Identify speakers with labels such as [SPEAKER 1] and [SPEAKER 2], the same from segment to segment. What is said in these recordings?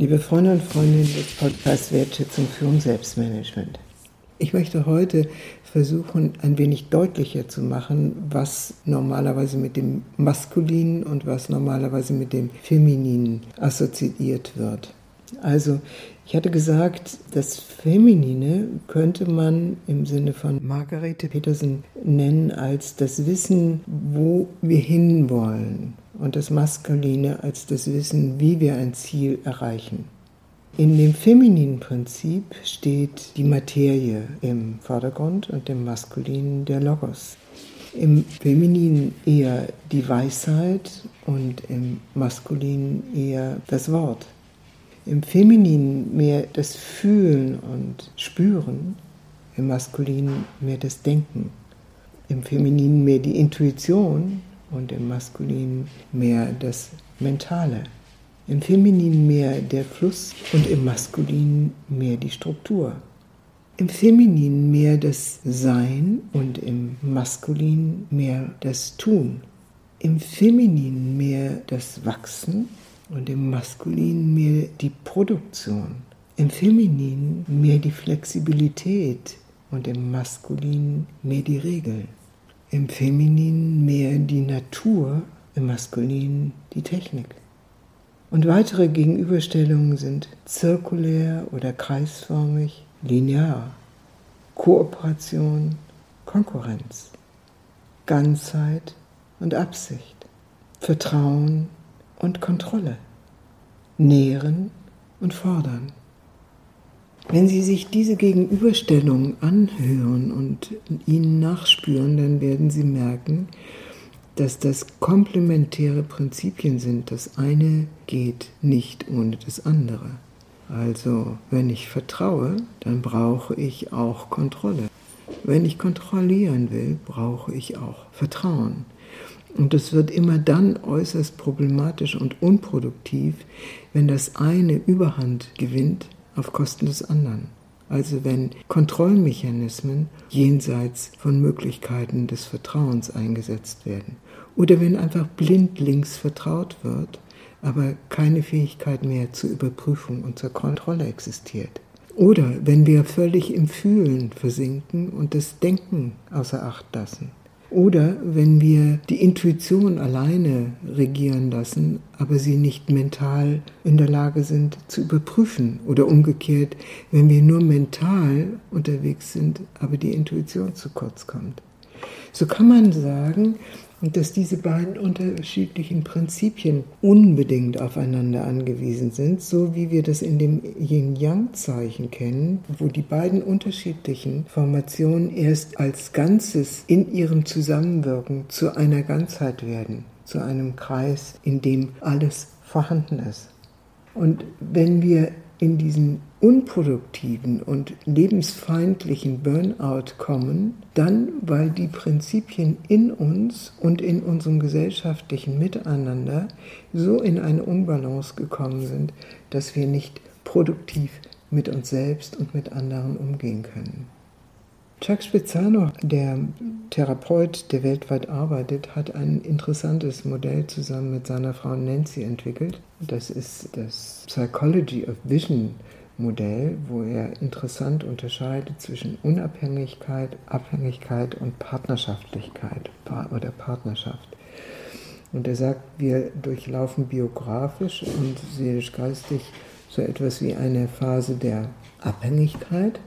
[SPEAKER 1] Liebe Freunde und Freundinnen des Podcasts Wertschätzung Führung Selbstmanagement. Ich möchte heute versuchen, ein wenig deutlicher zu machen, was normalerweise mit dem Maskulinen und was normalerweise mit dem Femininen assoziiert wird. Also, ich hatte gesagt, das Feminine könnte man im Sinne von Margarete Petersen nennen als das Wissen, wo wir hinwollen und das Maskuline als das Wissen, wie wir ein Ziel erreichen. In dem femininen Prinzip steht die Materie im Vordergrund und im maskulinen der Logos. Im femininen eher die Weisheit und im maskulinen eher das Wort. Im femininen mehr das Fühlen und Spüren, im maskulinen mehr das Denken. Im femininen mehr die Intuition und im Maskulinen mehr das Mentale. Im Femininen mehr der Fluss und im Maskulinen mehr die Struktur. Im Femininen mehr das Sein und im Maskulinen mehr das Tun. Im Femininen mehr das Wachsen und im Maskulinen mehr die Produktion. Im Femininen mehr die Flexibilität und im Maskulinen mehr die Regeln im Femininen mehr die Natur, im Maskulinen die Technik. Und weitere Gegenüberstellungen sind zirkulär oder kreisförmig, linear, Kooperation, Konkurrenz, Ganzheit und Absicht, Vertrauen und Kontrolle, Nähren und Fordern. Wenn Sie sich diese Gegenüberstellung anhören und ihnen nachspüren, dann werden Sie merken, dass das komplementäre Prinzipien sind. Das eine geht nicht ohne das andere. Also, wenn ich vertraue, dann brauche ich auch Kontrolle. Wenn ich kontrollieren will, brauche ich auch Vertrauen. Und es wird immer dann äußerst problematisch und unproduktiv, wenn das eine Überhand gewinnt auf Kosten des anderen. Also wenn Kontrollmechanismen jenseits von Möglichkeiten des Vertrauens eingesetzt werden. Oder wenn einfach blindlings vertraut wird, aber keine Fähigkeit mehr zur Überprüfung und zur Kontrolle existiert. Oder wenn wir völlig im Fühlen versinken und das Denken außer Acht lassen. Oder wenn wir die Intuition alleine regieren lassen, aber sie nicht mental in der Lage sind zu überprüfen. Oder umgekehrt, wenn wir nur mental unterwegs sind, aber die Intuition zu kurz kommt. So kann man sagen, und dass diese beiden unterschiedlichen Prinzipien unbedingt aufeinander angewiesen sind, so wie wir das in dem Yin-Yang-Zeichen kennen, wo die beiden unterschiedlichen Formationen erst als Ganzes in ihrem Zusammenwirken zu einer Ganzheit werden, zu einem Kreis, in dem alles vorhanden ist. Und wenn wir in diesen unproduktiven und lebensfeindlichen Burnout kommen, dann weil die Prinzipien in uns und in unserem gesellschaftlichen Miteinander so in eine Unbalance gekommen sind, dass wir nicht produktiv mit uns selbst und mit anderen umgehen können. Chuck Spezzano, der Therapeut, der weltweit arbeitet, hat ein interessantes Modell zusammen mit seiner Frau Nancy entwickelt. Das ist das Psychology of Vision Modell, wo er interessant unterscheidet zwischen Unabhängigkeit, Abhängigkeit und Partnerschaftlichkeit oder Partnerschaft. Und er sagt, wir durchlaufen biografisch und seelisch-geistig so etwas wie eine Phase der Abhängigkeit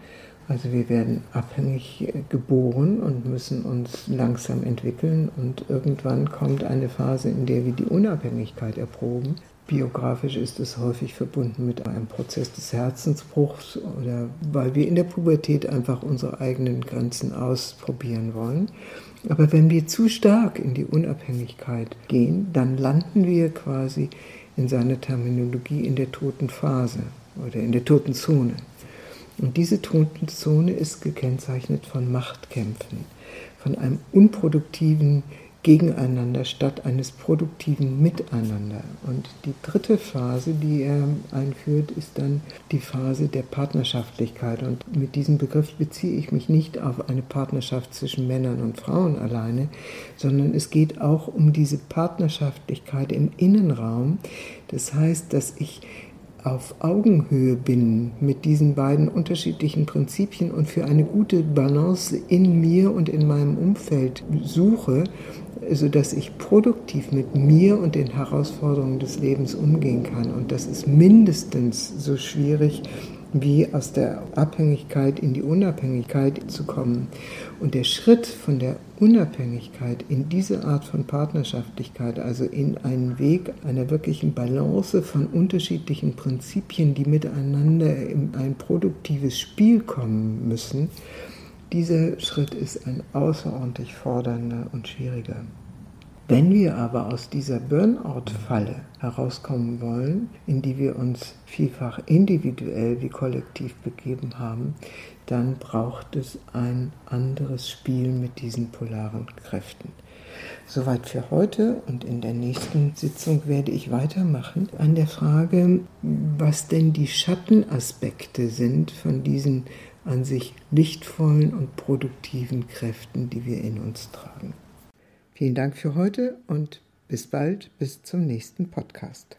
[SPEAKER 1] also wir werden abhängig geboren und müssen uns langsam entwickeln und irgendwann kommt eine Phase, in der wir die Unabhängigkeit erproben. Biografisch ist es häufig verbunden mit einem Prozess des Herzensbruchs oder weil wir in der Pubertät einfach unsere eigenen Grenzen ausprobieren wollen. Aber wenn wir zu stark in die Unabhängigkeit gehen, dann landen wir quasi in seiner Terminologie in der toten Phase oder in der toten Zone. Und diese Totenzone ist gekennzeichnet von Machtkämpfen, von einem unproduktiven Gegeneinander statt eines produktiven Miteinander. Und die dritte Phase, die er einführt, ist dann die Phase der Partnerschaftlichkeit. Und mit diesem Begriff beziehe ich mich nicht auf eine Partnerschaft zwischen Männern und Frauen alleine, sondern es geht auch um diese Partnerschaftlichkeit im Innenraum. Das heißt, dass ich auf Augenhöhe bin mit diesen beiden unterschiedlichen Prinzipien und für eine gute Balance in mir und in meinem Umfeld suche, sodass ich produktiv mit mir und den Herausforderungen des Lebens umgehen kann. Und das ist mindestens so schwierig, wie aus der Abhängigkeit in die Unabhängigkeit zu kommen. Und der Schritt von der Unabhängigkeit in diese Art von Partnerschaftlichkeit, also in einen Weg einer wirklichen Balance von unterschiedlichen Prinzipien, die miteinander in ein produktives Spiel kommen müssen, dieser Schritt ist ein außerordentlich fordernder und schwieriger. Wenn wir aber aus dieser Burnout-Falle herauskommen wollen, in die wir uns vielfach individuell wie kollektiv begeben haben, dann braucht es ein anderes Spiel mit diesen polaren Kräften. Soweit für heute und in der nächsten Sitzung werde ich weitermachen an der Frage, was denn die Schattenaspekte sind von diesen an sich lichtvollen und produktiven Kräften, die wir in uns tragen. Vielen Dank für heute und bis bald, bis zum nächsten Podcast.